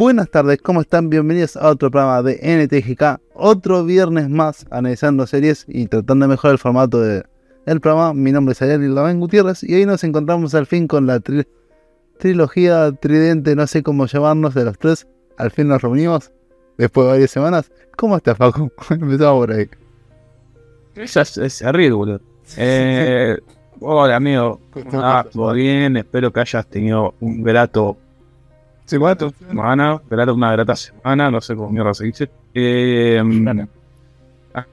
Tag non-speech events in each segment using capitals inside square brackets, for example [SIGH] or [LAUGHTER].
Buenas tardes, ¿cómo están? Bienvenidos a otro programa de NTGK, otro viernes más analizando series y tratando de mejorar el formato del programa. Mi nombre es Ariel Lavén Gutiérrez y hoy nos encontramos al fin con la trilogía tridente, no sé cómo llamarnos, de los tres. Al fin nos reunimos después de varias semanas. ¿Cómo estás, Paco? [LAUGHS] Empezamos por ahí. Es, es, boludo. Eh, hola, amigo. Ah, todo bien, espero que hayas tenido un grato semana, una grata semana, no sé cómo mierda se dice. Eh,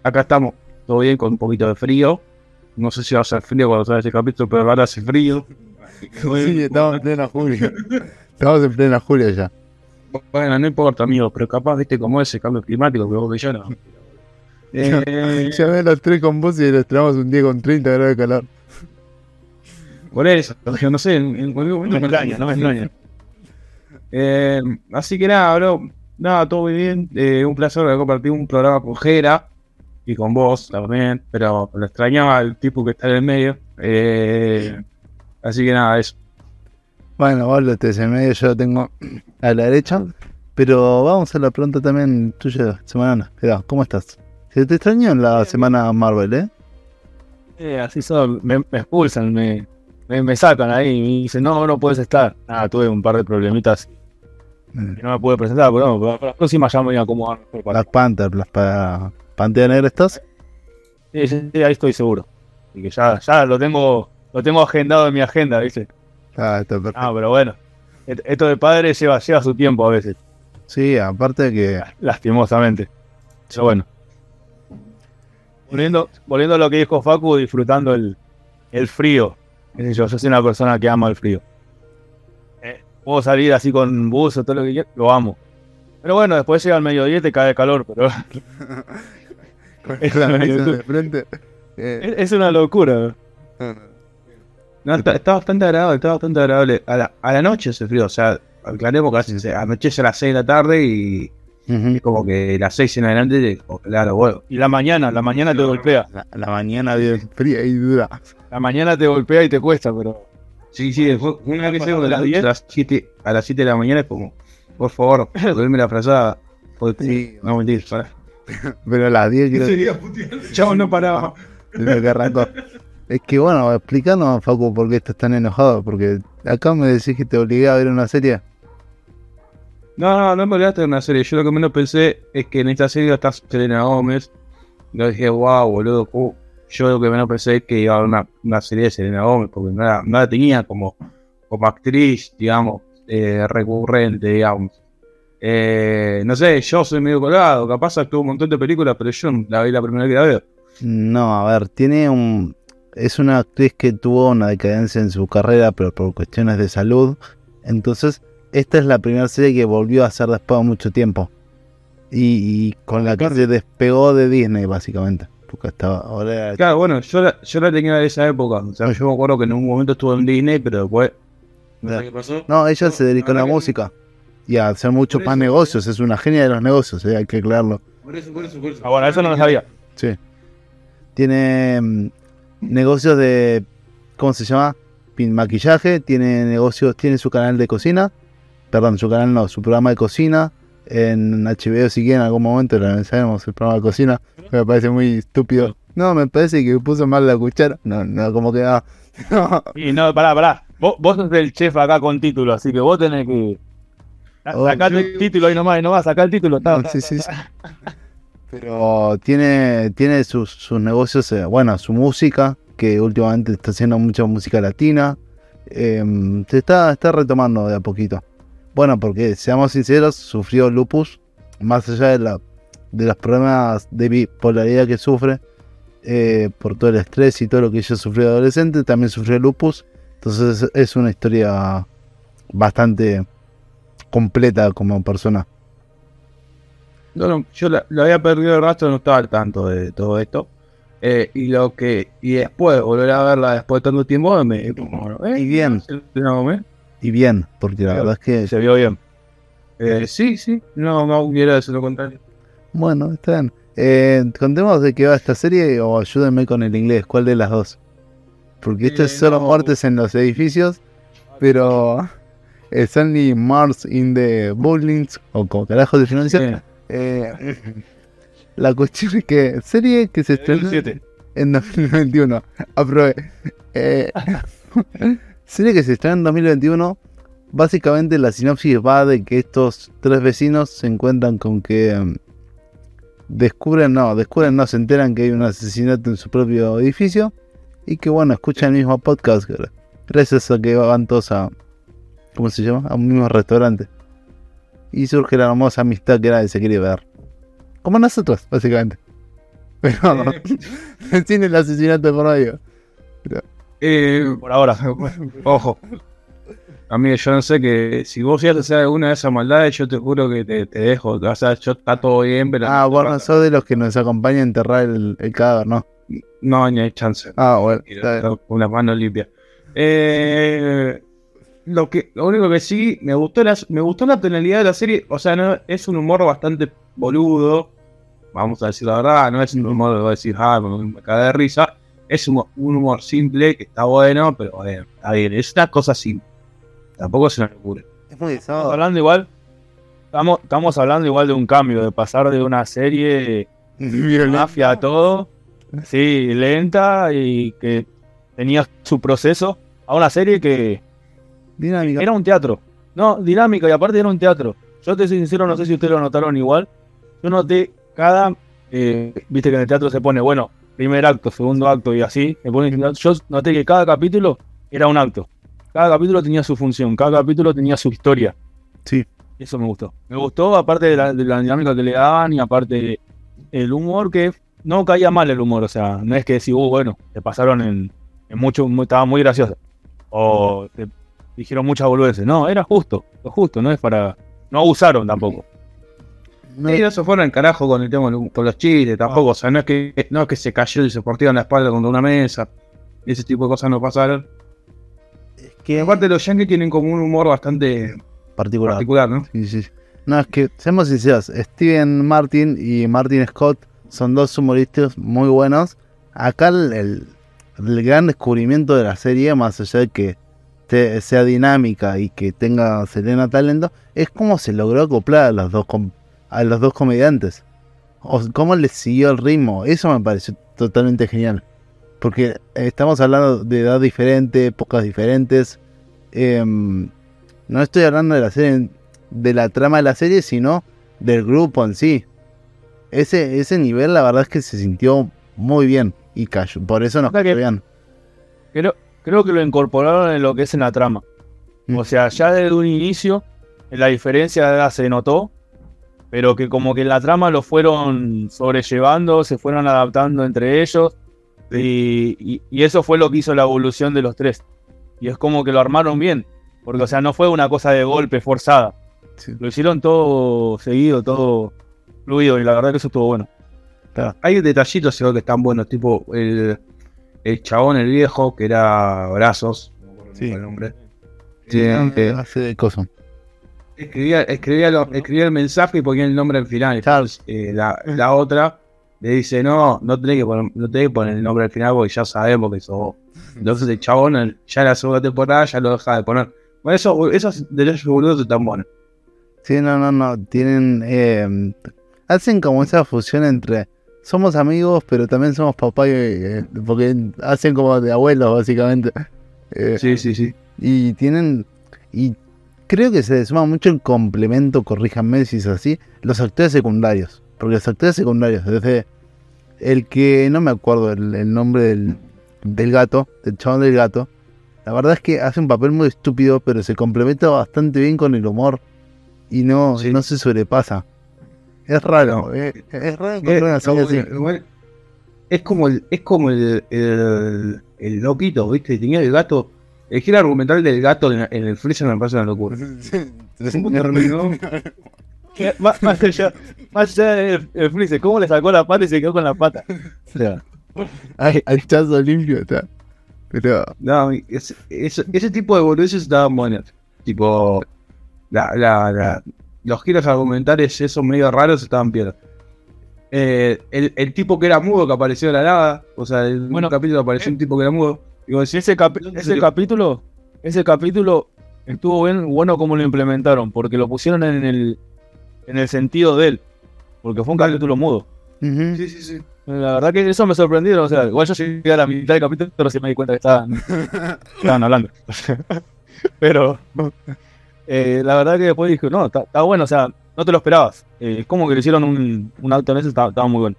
acá estamos, todo bien, con un poquito de frío. No sé si va a ser frío cuando salga este capítulo, pero ahora hace frío. Sí, estamos en plena julio. Estamos en plena julio ya. Bueno, no importa, amigo, pero capaz, viste, cómo es el cambio climático, que vos que yo no. [LAUGHS] Eh, ya los tres con vos y les traemos un día con 30 grados de calor. Por eso, yo no sé, en, cualquier momento no me extraña, no me [LAUGHS] extraña. Eh, así que nada, bro. Nada, todo muy bien. Eh, un placer compartir un programa con Jera y con vos también. Pero lo extrañaba el tipo que está en el medio. Eh, así que nada, eso. Bueno, vos lo estés en medio, yo lo tengo a la derecha. Pero vamos a la pregunta también tuya, semana. ¿Cómo estás? Se te extrañó en la semana Marvel, ¿eh? Eh, así son, me, expulsan, me, me, sacan ahí y me dicen, no, no puedes estar. Nada, tuve un par de problemitas No me pude presentar, pero bueno, para la próxima ya me voy a acomodar Black Panther, para Pantera Negra estás? Sí, sí, ahí estoy seguro. Y que ya, ya lo tengo, lo tengo agendado en mi agenda, ¿viste? Ah, está perfecto. Ah, pero bueno, esto de padre lleva, lleva su tiempo a veces. Sí, aparte que. Lastimosamente. Pero bueno. Volviendo, volviendo a lo que dijo Facu, disfrutando el, el frío. Yo, yo soy una persona que ama el frío puedo salir así con buzo, todo lo que quieras, lo amo. Pero bueno, después llega el mediodía y te cae calor, pero. [LAUGHS] es, [LAUGHS] de frente. Eh. Es, una locura. No, está, bastante agradable, está bastante agradable. A la, a la noche ese frío, o sea, aclaremos que se anochece a las 6 de la tarde y es como que las 6 en adelante te claro, bueno. Y la mañana, la mañana te golpea. La, mañana bien fría y dura. La mañana te golpea y te cuesta, pero Sí, sí, una vez que de las 10 a las 7, a las 7 de la mañana es como, por favor, [LAUGHS] duerme la frazada. Sí, no mentir, para. [LAUGHS] Pero a las 10 quiero. [LAUGHS] Chavo no paraba. Es que bueno, explicando Facu por qué estás tan enojado, porque acá me decís que te obligué a ver una serie. No, no, no me obligaste a ver una serie. Yo lo que menos pensé es que en esta serie está Selena Gómez. Yo dije, wow, boludo, yo lo que menos pensé es que iba a haber una, serie de Selena Gómez, porque no la, tenía como, como actriz, digamos, eh, recurrente, digamos. Eh, no sé, yo soy medio colgado, capaz actuó un montón de películas, pero yo la vi la primera vez que la veo. No, a ver, tiene un... Es una actriz que tuvo una decadencia en su carrera, pero por cuestiones de salud. Entonces, esta es la primera serie que volvió a hacer después de mucho tiempo. Y, con la que se despegó de Disney, básicamente estaba. Ahora Claro, bueno, yo la, yo la tenía de esa época. O sea, yo me acuerdo que en un momento estuvo en Disney, pero después. ¿No qué pasó? No, ella se dedicó a la música y a hacer muchos más negocios. Es una genia de los negocios, eh, hay que aclararlo. Por eso, por eso, por eso. Ah, bueno, eso no lo sabía. Sí. Tiene mm, negocios de. ¿Cómo se llama? Maquillaje. Tiene negocios. Tiene su canal de cocina. Perdón, su canal no, su programa de cocina en HBO si quieren en algún momento lo sabemos el programa de cocina. Me parece muy estúpido. No, me parece que puso mal la cuchara. No, no, como que ah, [LAUGHS] no. Y no, pará, pará. Vos, vos sos el chef acá con título, así que vos tenés que. Oh, sacar el título ahí nomás, y no sacar el título. sí, sí, sí. Pero tiene, tiene sus, sus negocios, eh, bueno, su música, que últimamente está haciendo mucha música latina. Eh, se está, está retomando de a poquito. Bueno, porque seamos sinceros, sufrió lupus, más allá de, la, de los problemas de bipolaridad que sufre, eh, por todo el estrés y todo lo que ella sufrió de adolescente, también sufrió lupus. Entonces es una historia bastante completa como persona. No, yo lo había perdido el rastro, no estaba al tanto de todo esto. Eh, y lo que y después volver a verla después de tanto tiempo me, y bien y bien, porque la verdad es que... Se vio bien. Eh, sí, sí, no, no hubiera decir lo contrario. Bueno, está bien. Eh, contemos de qué va esta serie o ayúdenme con el inglés, ¿cuál de las dos? Porque esto es eh, solo muertes en los edificios, pero Stanley Mars in the Bowlings, o como carajo de financiar. Eh, [LAUGHS] la cuestión es que serie que se estrenó en 2021. Aprobé. [LAUGHS] Serie que se estrena en 2021. Básicamente la sinopsis va de que estos tres vecinos se encuentran con que em, descubren, no, descubren, no, se enteran que hay un asesinato en su propio edificio y que bueno, escuchan el mismo podcast gracias a que van todos a, ¿cómo se llama? A un mismo restaurante. Y surge la hermosa amistad que nadie se quiere ver. Como nosotros, básicamente. [LAUGHS] Pero tiene [LAUGHS] el asesinato por medio. Eh, por ahora, [LAUGHS] ojo. A mí yo no sé que si vos ya hacer alguna de esas maldades, yo te juro que te, dejo. O sea, yo está todo bien, pero. Ah, vos no sos de los que nos acompañan a enterrar el, el cadáver, ¿no? No, ni hay chance. Ah, bueno. Con las manos limpias. Eh, lo, que, lo único que sí, me gustó, la, me gustó la tonalidad de la serie. O sea, no, es un humor bastante boludo. Vamos a decir la verdad, no es un humor de decir, ah, me, cae de risa. Es un, humor simple que está bueno, pero está bien. Es una cosa simple Tampoco se nos ocurre. Es muy Estamos hablando igual. Estamos, estamos hablando igual de un cambio, de pasar de una serie mafia a todo. Sí, lenta y que tenía su proceso. A una serie que. Dinámica. Era un teatro. No, dinámica y aparte era un teatro. Yo te soy sincero, no sé si ustedes lo notaron igual. Yo noté cada. Eh, viste que en el teatro se pone, bueno, primer acto, segundo acto y así. yo noté que cada capítulo era un acto cada capítulo tenía su función, cada capítulo tenía su historia. Sí. Eso me gustó. Me gustó, aparte de la, dinámica que le daban y aparte el humor que no caía mal el humor. O sea, no es que decís, uh, bueno, te pasaron en, mucho, estaba muy gracioso. O te dijeron muchas boludeces. No, era justo, lo justo, no es para. No abusaron tampoco. No, y no se fueron en carajo con el tema con los chistes tampoco. O sea, no es que no es que se cayó y se en la espalda contra una mesa. Ese tipo de cosas no pasaron. Que aparte los Yankees tienen como un humor bastante particular, ¿no? Sí, sí. No, es que, seamos sinceros, Steven Martin y Martin Scott son dos humoristas muy buenos. Acá el, gran descubrimiento de la serie, más allá de que sea dinámica y que tenga Selena talento, es cómo se logró acoplar a los dos, a los dos comediantes. O cómo les siguió el ritmo. Eso me pareció totalmente genial. Porque estamos hablando de edad diferente, épocas diferentes. Em, no estoy hablando de la serie, de la trama de la serie, sino del grupo en sí. Ese, ese nivel, la verdad es que se sintió muy bien y cayó. Por eso nos cayó bien. Creo, creo que lo incorporaron en lo que es en la trama. Mm. O sea, ya desde un inicio, la diferencia de edad se notó, pero que como que en la trama lo fueron sobrellevando, se fueron adaptando entre ellos y, eso fue lo que hizo la evolución de los tres. Y es como que lo armaron bien. Porque, o sea, no fue una cosa de golpe forzada. Lo hicieron todo seguido, todo fluido. Y la verdad que eso estuvo bueno. Hay detallitos que están buenos, tipo el, el chabón, el viejo, que era Brazos. Sí. El nombre. Sí, eh, hace de cosas. Escribía, escribía, escribía, el mensaje y ponía el nombre al final. Eh, la, la otra le dice, no, no tenés que poner, no tenés que poner el nombre al final porque ya sabemos que sos Entonces el chabón ya en la segunda temporada ya lo deja de poner. Bueno, eso, esos derechos boludos están buenos. Sí, no, no, no. Tienen. Eh, hacen como esa fusión entre. Somos amigos, pero también somos papá y. Eh, porque hacen como de abuelos, básicamente. Eh, sí, sí, sí. Y tienen. Y creo que se suma mucho el complemento, corríjanme si es así, los actores secundarios. Porque los actores secundarios, desde el que no me acuerdo el, nombre del, del, gato, del chabón del gato, la verdad es que hace un papel muy estúpido, pero se complementa bastante bien con el humor y no, no se sobrepasa. Es raro, eh, es, raro es como el, es como el, el, el, loquito, ¿viste? Tenía el gato. El giro argumental del gato en, el freezer me parece una locura. más, más allá, más allá del el ¿cómo le sacó la pata y se quedó con la pata? O sea, [LAUGHS] Ay, al limpio está. Pero. No, ese, ese, tipo de boludeces estaban buenos. Tipo, la, la, la, los giros argumentales, esos medio raros, estaban bien. Eh, el, el, tipo que era mudo que apareció de la nada, o sea, en bueno, capítulo apareció un tipo que era mudo. Digo, si ese, ese capítulo, ese capítulo estuvo bien, bueno como lo implementaron, porque lo pusieron en el, en el sentido de él, porque fue un capítulo mudo. Sí, sí, sí. La verdad que eso me sorprendió, o sea, igual yo llegué a la mitad del capítulo, pero sí me di cuenta que estaban, [LAUGHS] estaban hablando. [LAUGHS] pero eh, la verdad que después dije, no, está, bueno, o sea, no te lo esperabas. Eh, es como que le hicieron un, un auto en eso, estaba, estaba muy bueno.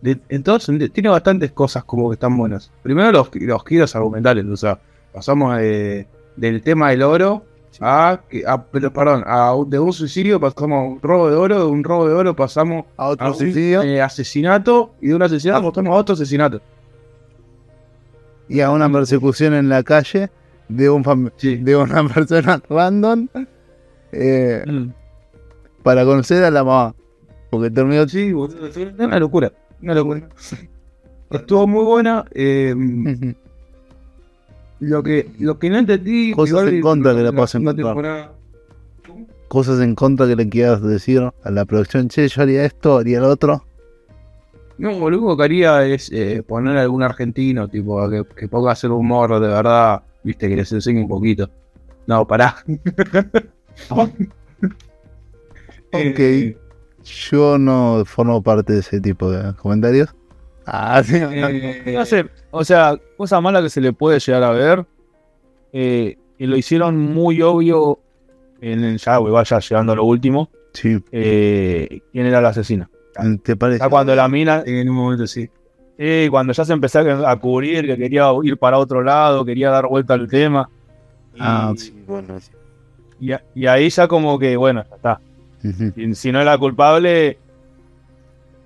De- entonces, tiene bastantes cosas como que están buenas. Primero los, los giros argumentales, o sea, pasamos de- del tema del oro a, a- perdón, a, de un suicidio pasamos a un robo de oro, de un robo de oro pasamos A a otro un suicidio eh, asesinato y de un asesinato pasamos a otro asesinato. y a una persecución en la calle de, un fam- Sí. de una [LAUGHS] persona random eh, Mm. para conocer a la mamá. Porque terminó. Sí, fue una locura, una locura. Estuvo muy buena. eh, lo que lo que no entendí. Cosas igual en contra que le contra. temporada- Cosas en contra que le quieras decir a la producción. Che, yo haría esto, haría lo otro. No, lo único que haría es eh, poner a algún argentino, tipo, a que, que ponga a hacer humor de verdad, viste, que les enseñe un poquito. No, pará. [LAUGHS] Ok. Eh, Yo no formo parte de ese tipo de comentarios. Ah, sí. eh, No sé, o sea, cosa mala que se le puede llegar a ver, eh, y lo hicieron muy obvio en el, ya, igual ya llegando a lo último, Sí, eh, quién era la asesina. ¿te parece? Ya cuando la mina, en un momento sí. eh, cuando ya se empezó a cubrir, que quería ir para otro lado, quería dar vuelta al tema. Y, Ah, sí, bueno. sí. y, y ahí ya como que, bueno, ya está. Ujú. Si, si no es la culpable,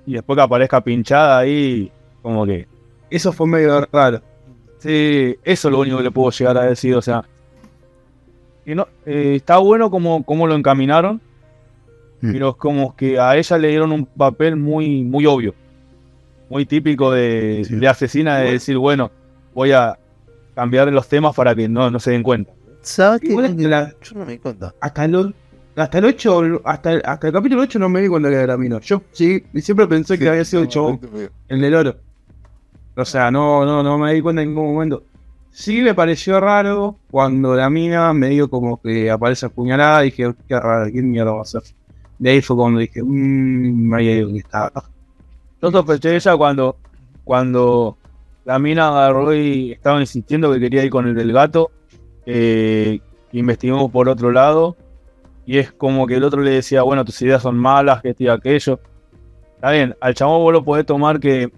y después que aparezca pinchada ahí, como que Eso fue medio raro. Sí, eso es lo único que le puedo llegar a decir, o sea. Y no, eh, está bueno como, como lo encaminaron, Mm. pero es como que a ella le dieron un papel muy, muy obvio, muy típico de, Sí. de asesina, de decir, bueno, voy a cambiar los temas para que no, no se den cuenta. ¿Sabes qué? La- Yo no me di cuenta. hasta el, hasta el 8, hasta el, hasta el capítulo 8 no me di cuenta que era Mino. Yo sí, siempre pensé que había sido el chabón, el del oro. O sea, no, no, no me di cuenta en ningún momento. Sí me pareció raro cuando la mina me dio como que aparece apuñalada y dije, qué raro, ¿qué mierda va a hacer? De ahí fue cuando dije, mmm, ahí algo que está. Yo sospeché ella cuando, cuando la mina agarró y estaba insistiendo que quería ir con el del gato, eh, investigamos por otro lado, y es como que el otro le decía, bueno, tus ideas son malas, que esto y aquello. Está bien, al chabón vos lo podés tomar que,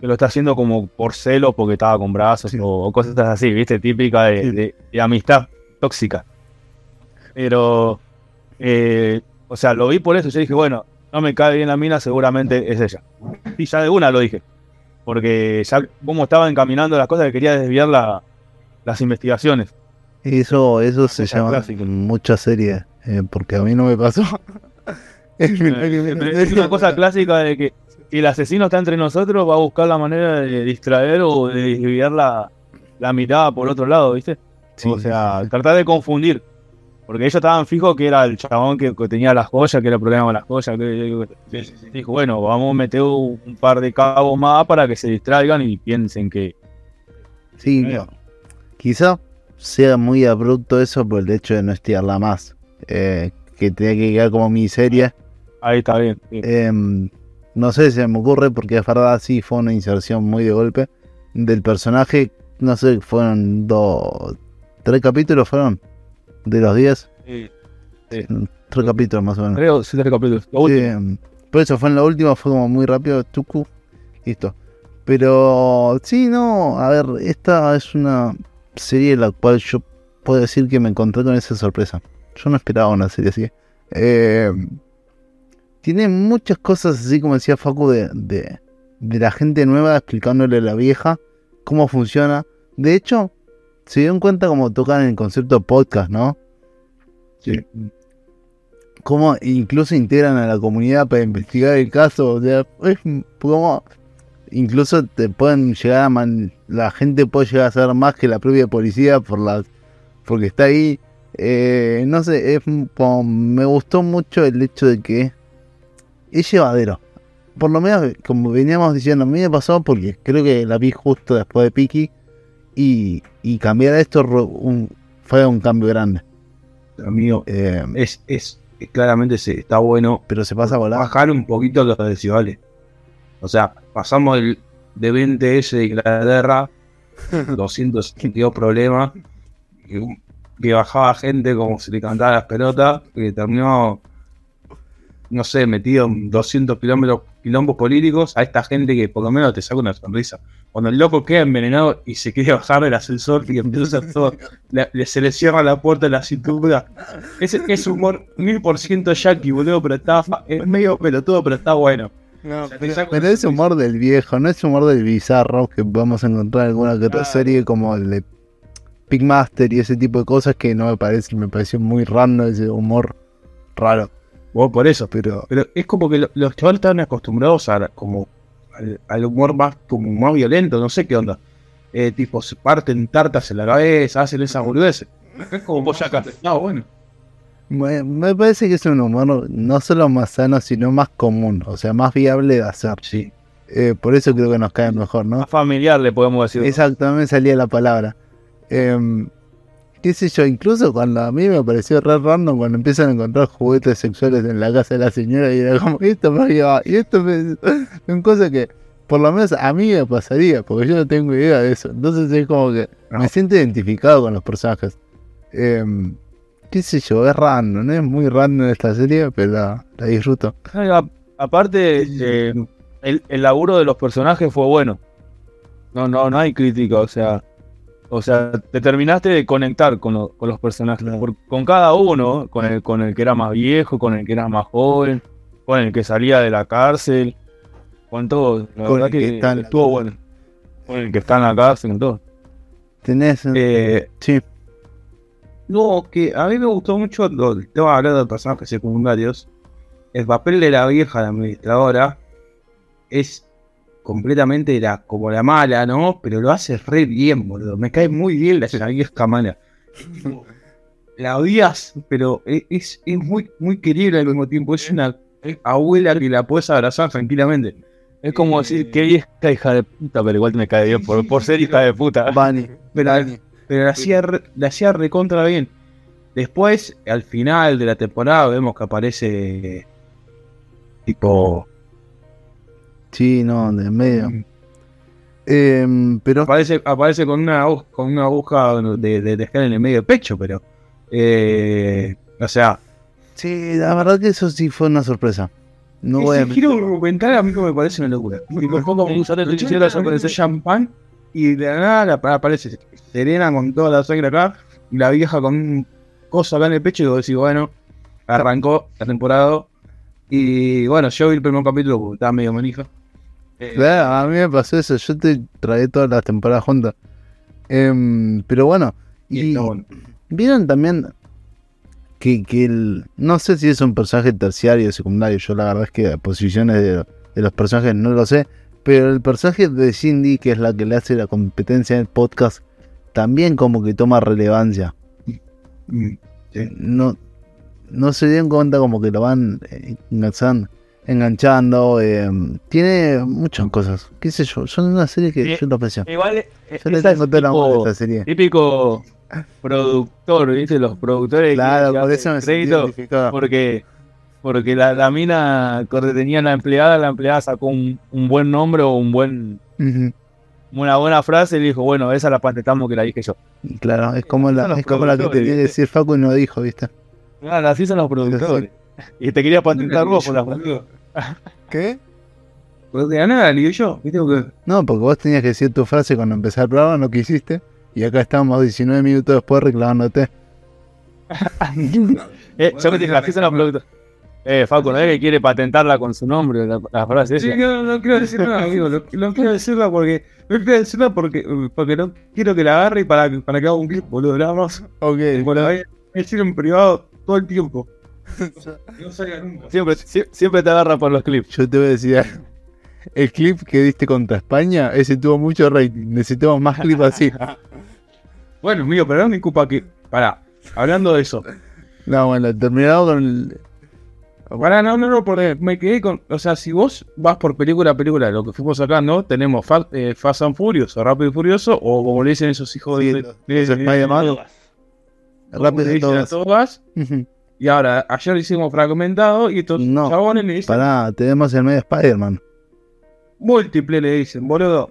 que lo está haciendo como por celos porque estaba con brazos Sí. o, o cosas así, viste, típica de, Sí. de- de amistad tóxica. Pero, eh, o sea, lo vi por eso, yo dije, bueno, no me cae bien la mina, seguramente es ella. Y ya de una lo dije. Porque ya como estaba encaminando las cosas que quería desviar la- las investigaciones. Eso, eso se llama clásica. en muchas series, eh, porque a mí no me pasó. [LAUGHS] Es una cosa clásica de que si el asesino está entre nosotros, va a buscar la manera de distraer o de desviar la, la mirada por otro lado, ¿viste? Sí, o sea, tratar de confundir. Porque ellos estaban fijos que era el chabón que, que tenía las joyas, que era el problema con las joyas. que- que- Dijo, bueno, vamos a meter un, un par de cabos más para que se distraigan y piensen que. Sí, Eh. no. quizá sea muy abrupto eso por el hecho de no estirarla más. Eh, que tenía que quedar como miniserie. Ahí está bien. Em, no sé, se me ocurre porque es verdad, sí, fue una inserción muy de golpe del personaje. No sé, fueron dos, tres capítulos fueron de los diez. Sí, Tres capítulos más o menos. Creo, sí, tres capítulos. Lo Sí, em, por eso fue en la última, fue como muy rápido, tucu, listo. Pero sí, no, a ver, esta es una serie en la cual yo puedo decir que me encontré con esa sorpresa. Yo no esperaba una serie así. Eh, tiene muchas cosas así como decía Facu de, de, de la gente nueva explicándole a la vieja cómo funciona. De hecho, se dieron cuenta como tocan el concepto podcast, ¿no? Sí. Cómo incluso integran a la comunidad para investigar el caso. O sea, es como incluso te pueden llegar a man- la gente puede llegar a ser más que la propia policía por las porque está ahí. Eh, no sé, es como- me gustó mucho el hecho de que es llevadero. Por lo menos, como veníamos diciendo, a mí me pasó porque creo que la vi justo después de Piki y, y cambiar esto un- fue un cambio grande. amigo, Eh, es, es, claramente se, está bueno pero se pasa a volar. bajar un poquito los decibales. O sea, pasamos el, de 20S de Inglaterra, [LAUGHS] 272 problemas, que, bajaba gente como si le cantaba las pelotas, que terminó, no sé, metido en 200 kilómetros, quilombos políticos, a esta gente que por lo menos te saca una sonrisa. Cuando el loco queda envenenado y se quiere bajar del ascensor y empieza a hacer todo, le- le- se le cierra la puerta de la cintura. Es, es humor mil por ciento yankee, boludo, pero está fa- es medio pelotudo, pero está bueno. No, O sea, te pero, pero es humor del viejo, no es humor del bizarro que vamos a encontrar en alguna que otra Claro. serie como el de Pigmaster y ese tipo de cosas que no me parece, me pareció muy random ese humor raro. Vos por eso. Pero Pero es como que lo- los chavales estaban acostumbrados a como al, al humor más como más violento, no sé qué onda. Eh, tipo, se parten tartas en la cabeza, hacen esas boludeces. Es como vos acá. No, bueno. me, me parece que es un humor no solo más sano, sino más común, o sea, más viable de hacer. Sí. Eh, por eso creo que nos cae mejor, ¿no? Más familiar, le podemos decir. Exactamente, salía la palabra. Em, qué sé yo, incluso cuando a mí me pareció re random cuando empiezan a encontrar juguetes sexuales en la casa de la señora y era como, "Y esto me lleva, y esto me... [LAUGHS] Son cosas que por lo menos a mí me pasaría, porque yo no tengo idea de eso. Entonces es como que me siento identificado con los personajes. Em, qué sé yo, es random, no es muy random esta serie, pero la, la disfruto. A- aparte, eh, el, el laburo de los personajes fue bueno. No, no, no hay crítica, o sea. O sea, te terminaste de conectar con, lo- con los personajes. Claro. por- con cada uno, con el, con el que era más viejo, con el que era más joven, con el que salía de la cárcel, con todo. La Con verdad el que que, está en la estuvo cárcel. bueno. Con el que está en la cárcel, con todo. Tenés... Eh, sí, no, que a mí me gustó mucho, lo, estaba hablando de personajes secundarios. El papel de la vieja, la administradora, es completamente la, como la mala, ¿no? Pero lo hace re bien, boludo. Me cae muy bien la, la vieja mala. La odias, pero e- es, es muy, muy querible al mismo tiempo. Es una abuela que la puedes abrazar tranquilamente. Es como decir, qué vieja hija de puta, pero igual me cae bien por, por ser hija de puta. [LAUGHS] Bunny. Pero, pero la hacía, re- la hacía recontra bien. Después, al final de la temporada, vemos que aparece tipo. Sí, no, de en medio. Em, pero Aparece, aparece con una con una aguja de, de tejer en el medio del pecho, pero. eh, o sea, sí, la verdad que eso sí fue una sorpresa. No voy a ese giro argumental a mí me parece una locura. Tipo, es como Sí, usar el champán y de la nada la- aparece Serena con toda la sangre acá y la vieja con un coso acá en el pecho y vos decís, bueno, arrancó la temporada y bueno, yo vi el primer capítulo porque estaba medio manija. Eh, Claro, a mí me pasó eso. Yo te tragué todas las temporadas juntas. Em, pero bueno, y vieron también que, que el, no sé si es un personaje terciario o secundario. Yo la verdad es que posiciones de, de los personajes no lo sé. Pero el personaje de Cindy, que es la que le hace la competencia en el podcast, también como que toma relevancia. Mm, sí. no, no se dieron cuenta como que lo van eh, enganchando, eh, tiene muchas cosas, qué sé yo, son una serie que yo lo aprecio. Igual eh, Yo le tengo tipo- esta serie. típico productor, ¿viste? Los productores Claro, que por eso me crédito porque porque la, la mina que tenía la empleada, la empleada sacó un, un buen nombre o un buen una buena frase y le dijo, bueno, esa la patentamos que la dije yo. Claro, es como la, es como la que te tiene que decir Facu y no dijo, ¿viste? Claro, así son los productores. Y te quería patentar vos por la Boludo. ¿Qué? Pues de la nada digo yo, ¿viste? Porque No, porque vos tenías que decir tu frase cuando empezar el programa, no quisiste. Y acá estamos 19 minutos después reclamándote. [LAUGHS] Eh, yo me dije, así son los productores. Eh, Facu, no es que quiere patentarla con su nombre, la, la frase Sí, esa. no, no quiero decir nada, [LAUGHS] amigo. No, no quiero decirla porque. No quiero decirla porque, porque no quiero que la agarre y para, que- para que haga un clip, boludo. Nada más. Ok. Tipo, la voy a decir en privado todo el tiempo. [LAUGHS] No salga nunca. Siempre, sie- siempre te agarra por los clips. Yo te voy a decir algo. El clip que diste contra España, ese tuvo mucho rating. Necesitamos más clips así. [LAUGHS] Bueno, amigo, pero no me culpa que. Pará, hablando de eso. No, bueno, terminado con el. Pará, no, no, no, porque me quedé con. O sea, si vos vas por película a película, lo que fuimos sacando, tenemos Fa- eh, Fast and Furious, o Rápido y Furioso, o como le dicen esos hijos Sí, de. los- de- los Spider-Man. Rápido le de dicen a todas. todas. Ujú. Y ahora, ayer hicimos fragmentado y estos No. chabones le dicen Pará, tenemos el medio Spider-Man. múltiple, le dicen, boludo.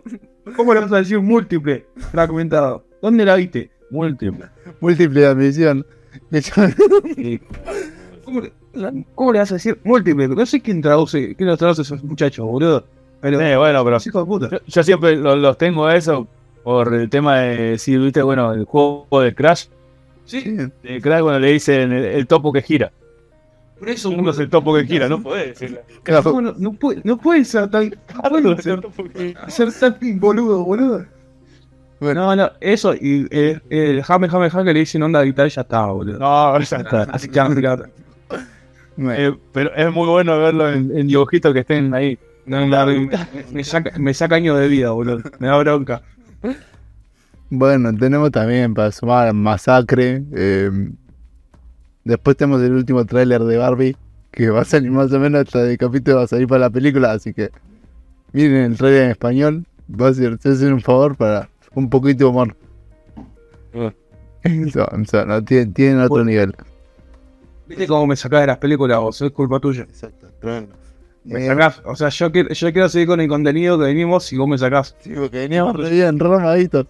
¿Cómo le vas a decir múltiple? Fragmentado. ¿Dónde la viste? Múltiple. Múltiple admisión. [LAUGHS] Y- ¿Cómo le, cómo le vas a decir múltiple? No sé quién traduce, quién los traduce a esos muchachos, boludo. Pero, Sí, bueno, pero los hijos de puta. yo, yo siempre lo- los tengo eso por el tema de, si viste, bueno, el juego de Crash. Sí, Crash cuando le dicen el, el topo que gira. por eso, Uno es el topo que gira, no podés decirlo. No, no, no puede, no puede ser tan. puede ser, ser tan boludo, boludo. Bueno. No, no, eso y eh, el Jame Jame Jame que le dicen onda guitarra y ya está, boludo. No, ya está. Así que no. Eh, pero es muy bueno verlo en, en dibujitos que estén ahí. No, me, me saca, me saca años de vida, boludo. Me da bronca. [LAUGHS] Bueno, tenemos también para sumar Masacre. eh, después tenemos el último tráiler de Barbie, que va a salir más o menos hasta el capítulo va a salir para la película, así que miren el tráiler en español. Va a ser, un favor para un poquito de humor. Ah. [LAUGHS] Eso, eso, no, tienen, tienen otro Bueno. nivel. ¿Viste cómo me sacás de las películas vos? Es culpa tuya. Exacto, Me sacás. O sea, yo quiero, yo quiero seguir con el contenido que venimos y vos me sacás. Sí, porque veníamos re bien, re armaditos.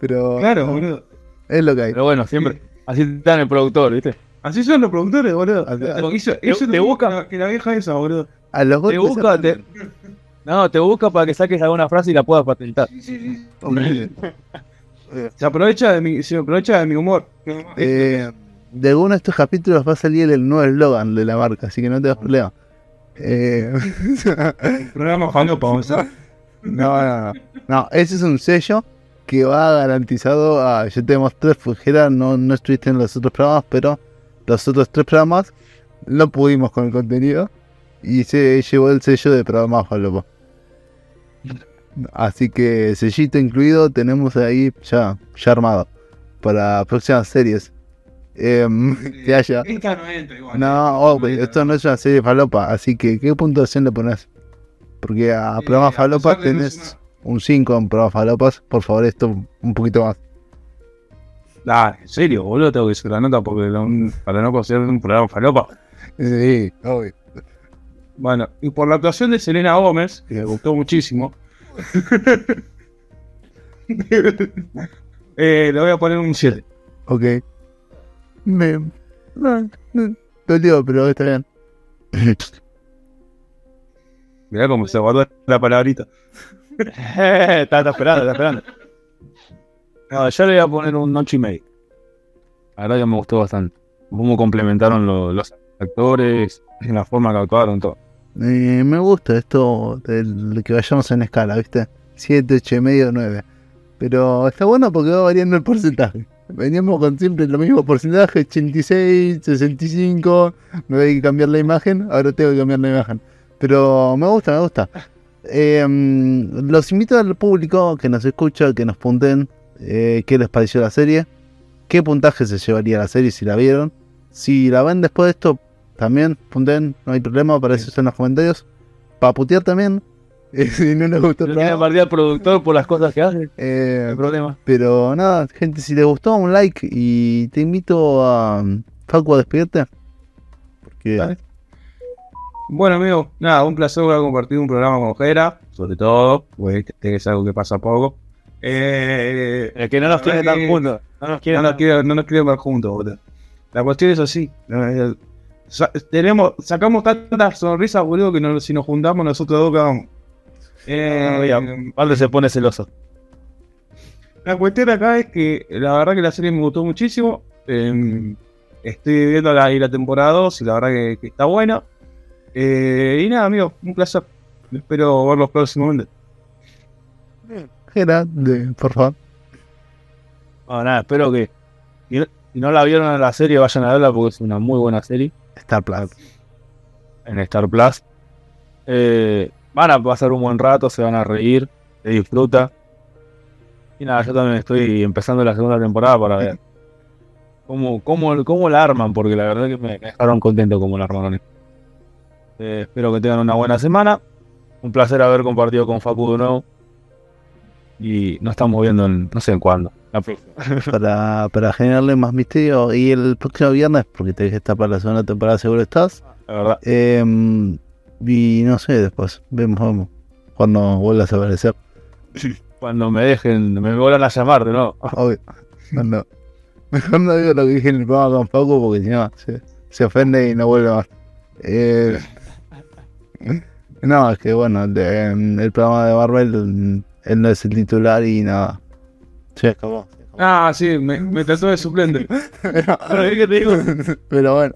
Pero Claro, boludo. es lo que hay. Pero bueno, siempre. Así está en el productor, ¿viste? Así son los productores, boludo. Así- Eso, te- eso te es lo busca- que la- que la vieja esa, boludo. A los Te busca, te- No, te busca para que saques alguna frase y la puedas patentar. [LAUGHS] Se aprovecha de mi, se aprovecha de mi humor. Eh, de alguno de estos capítulos va a salir el nuevo eslogan de la marca, así que no te das problema. Eh, [LAUGHS] Programa falopa, vamos a no, no, no. No, ese es un sello que va garantizado a. Ya te mostré, Fujera, no, no estuviste en los otros programas, pero los otros tres programas no pudimos con el contenido y se llevó el sello de programa Falopa. Así que sellito incluido tenemos ahí ya, ya armado para próximas series. Em, [LAUGHS] que haya. Esta no entra igual. No, oh, esto no es una serie falopa, así que ¿qué puntuación le pones? Porque a Eh, programa falopa tenés un 5 en programa falopas, por favor, esto un poquito más. Ah, en serio, boludo, tengo que hacer la nota porque para no considerar un programa falopa. Sí, obvio. Bueno, y por la actuación de Selena Gómez, que me gustó muchísimo, [LAUGHS] eh, le voy a poner un 7. Ok. Me. No, no, pero está bien. Mirá cómo se guardó la palabrita. [LAUGHS] está, está esperando, está esperando. No, yo le voy a poner un 8 y medio. La verdad me gustó bastante. Cómo complementaron lo- los actores, la forma que actuaron, todo. Me gusta esto del que vayamos en escala, ¿viste? 7, 8 y medio, 9. Pero está bueno porque va variando el porcentaje. Veníamos con siempre lo mismo porcentaje, 86, 65. Me voy a cambiar la imagen, ahora tengo que cambiar la imagen. Pero me gusta, me gusta. Eh, mm, los invito al público que nos escucha, que nos punten eh, qué les pareció la serie, qué puntaje se llevaría la serie si la vieron. Si la ven después de esto, también punten, no hay problema, para eso están los comentarios. Para putear también, [LAUGHS] eh, si no les gustó partir al productor por las cosas que hace, no Eh, hay problema. pero nada, gente, si les gustó, un like y te invito a um, Facu a despedirte. Porque Dale. Bueno, amigo, nada, un placer haber compartido un programa con Jera, sobre todo, pues que es algo que pasa poco. Eh, El que no nos tiene tan juntos. No nos quiere no, nos quiere, no nos quiere ver juntos, boludo. La cuestión es así. tenemos, sacamos tantas sonrisas, boludo, que si nos juntamos nosotros dos quedamos. Eh, Valde se pone celoso. La cuestión acá es que la verdad que la serie me gustó muchísimo. Eh, estoy viendo la, la temporada 2 y la verdad que, que está buena. Eh, y nada, amigo, un placer. Espero verlos próximamente. Jera, de, por favor. No, nada, espero que. Si no, si no la vieron en la serie, vayan a verla porque es una muy buena serie Star Plus. en Star Plus. Eh, van a pasar un buen rato, se van a reír, se disfruta. Y nada, yo también estoy empezando la segunda temporada para ver [LAUGHS] cómo, cómo, cómo la arman, porque la verdad que me, me dejaron contento como la armaron. Eh, espero que tengan una buena semana. Un placer haber compartido con Facu de nuevo. Y nos estamos viendo en no sé en cuándo. La próxima. [LAUGHS] para, para generarle más misterio. Y el próximo viernes, porque te dije estar para la segunda temporada, seguro estás. La verdad. Em, y no sé, después, vemos, vemos. Cuando vuelvas a aparecer. Cuando me dejen, me vuelvan a llamar de nuevo. [LAUGHS] Obvio. Cuando- mejor no digo lo que dije en el programa con Paco porque si no se, se ofende y no vuelve más. Eh, [LAUGHS] no, es que bueno, de- en el programa de Marvel mm, él no es el titular y nada. Se acabó. se acabó. Ah, sí, me, me trató de suplente. [LAUGHS] [LAUGHS] Pero, ¿qué te digo? Pero bueno,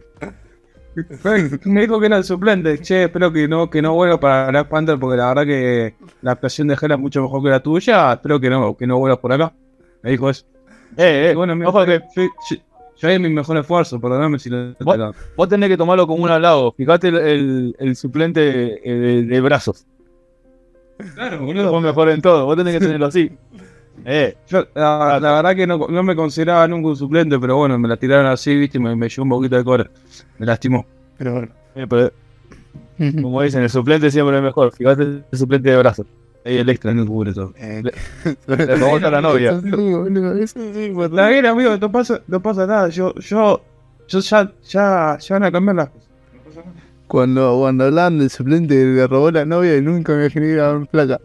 Me dijo que era el suplente. Che, espero que no, que no vuelva para Black Panther porque la verdad que la actuación de Hela es mucho mejor que la tuya. Espero que no, que no vuelvas por acá. Me dijo eso. Eh, eh, bueno, ojo que yo, yo, yo haré mi mejor esfuerzo, perdóname si lo... ¿Vos? vos tenés que tomarlo como un hablado. Fíjate el, el, el suplente eh, de, de brazos. Claro, Vos boludo. mejor en todo. Vos tenés que tenerlo así. [LAUGHS] Eh, Yo, la, la verdad que no, no me consideraba nunca un suplente, pero bueno, me la tiraron así, viste, y me, me llevó un poquito de core. Me lastimó. pero bueno. eh, pero, como dicen, el suplente siempre es mejor. Fíjate el suplente de brazos. Ahí el extra. No cubre todo. Eh, Le [LAUGHS] robó a la novia. La guerra, amigo, no pasa, no pasa nada. Yo, yo, yo ya, ya, ya van a cambiar las cosas. No pasa nada. Cuando, hablaban del suplente le robó la novia y nunca me un placa.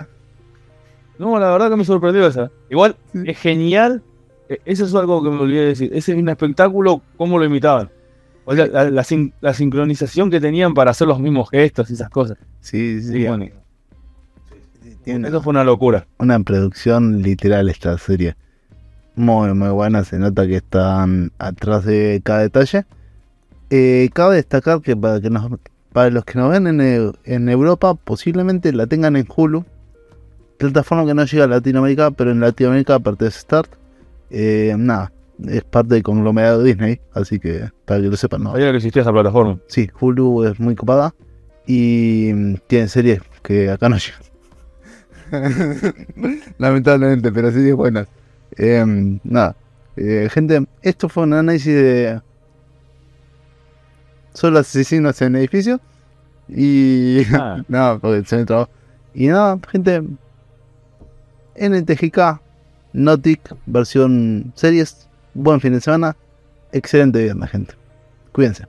No, la verdad que me sorprendió esa. Igual, Sí. es genial. Eh, Eso es algo que me olvidé de decir. Ese es un espectáculo, cómo lo imitaban. O sea, la, la sin- la sincronización que tenían para hacer los mismos gestos y esas cosas. Sí, sí, Sí, bueno. Tiene Eso fue una locura. una producción literal esta serie. Muy, muy buena. Se nota que están atrás de cada detalle. Eh, cabe destacar que para, que nos, para los que nos ven en, Eu- en Europa, posiblemente la tengan en Hulu. Plataforma que no llega a Latinoamérica, pero en Latinoamérica, aparte de Start, eh, nada, es parte del conglomerado de Disney. Así que, para que lo sepan, ¿no? Sabía que existía esa plataforma. Sí, Hulu es muy copada y mm, tiene series que acá no llegan. [LAUGHS] Lamentablemente, pero series buenas. Em, nada, eh, gente, esto fue un análisis de solo asesinos en edificios y Ah. [LAUGHS] nada, porque se me trabó. Y nada, gente, NTGK, Notic, versión series, buen fin de semana, excelente viernes, gente. Cuídense.